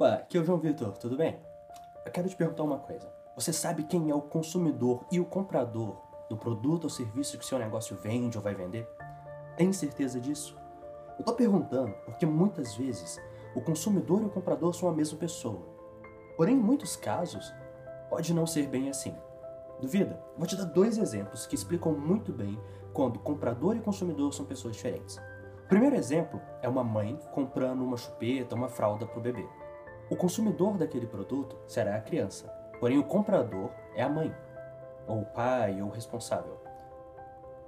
Opa, aqui é o João Vitor, tudo bem? Eu quero te perguntar uma coisa. Você sabe quem é o consumidor e o comprador do produto ou serviço que seu negócio vende ou vai vender? Tem certeza disso? Eu tô perguntando porque muitas vezes o consumidor e o comprador são a mesma pessoa. Porém, em muitos casos, pode não ser bem assim. Duvida? Vou te dar dois exemplos que explicam muito bem quando comprador e consumidor são pessoas diferentes. O primeiro exemplo é uma mãe comprando uma chupeta, uma fralda para o bebê. O consumidor daquele produto será a criança, porém o comprador é a mãe, ou o pai, ou o responsável.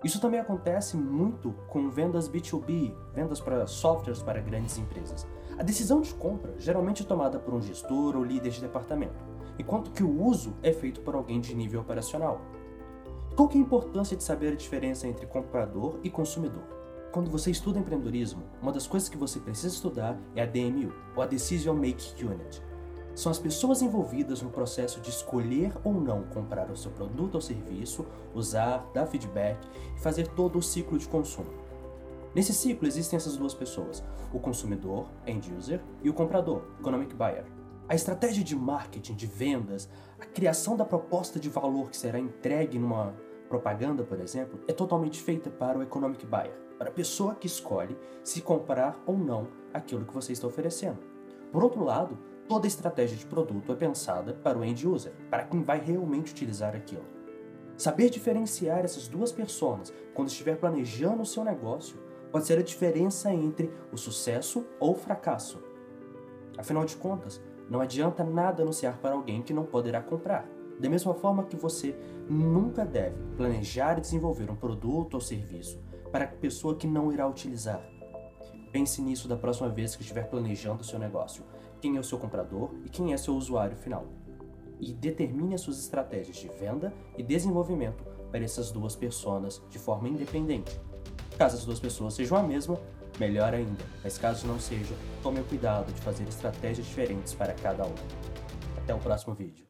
Isso também acontece muito com vendas B2B, vendas para softwares para grandes empresas. A decisão de compra geralmente é tomada por um gestor ou líder de departamento, enquanto que o uso é feito por alguém de nível operacional. Qual é a importância de saber a diferença entre comprador e consumidor? Quando você estuda empreendedorismo, uma das coisas que você precisa estudar é a DMU, ou a Decision Make Unit. São as pessoas envolvidas no processo de escolher ou não comprar o seu produto ou serviço, usar, dar feedback e fazer todo o ciclo de consumo. Nesse ciclo existem essas duas pessoas, o consumidor, end user, e o comprador, economic buyer. A estratégia de marketing, de vendas, a criação da proposta de valor que será entregue numa propaganda, por exemplo, é totalmente feita para o economic buyer, para a pessoa que escolhe se comprar ou não aquilo que você está oferecendo. Por outro lado, toda estratégia de produto é pensada para o end user, para quem vai realmente utilizar aquilo. Saber diferenciar essas duas pessoas quando estiver planejando o seu negócio pode ser a diferença entre o sucesso ou o fracasso. Afinal de contas, não adianta nada anunciar para alguém que não poderá comprar. Da mesma forma que você nunca deve planejar e desenvolver um produto ou serviço para a pessoa que não irá utilizar. Pense nisso da próxima vez que estiver planejando o seu negócio. Quem é o seu comprador e quem é seu usuário final. E determine as suas estratégias de venda e desenvolvimento para essas duas pessoas de forma independente. Caso as duas pessoas sejam a mesma, melhor ainda, mas caso não seja, tome o cuidado de fazer estratégias diferentes para cada um. Até o próximo vídeo.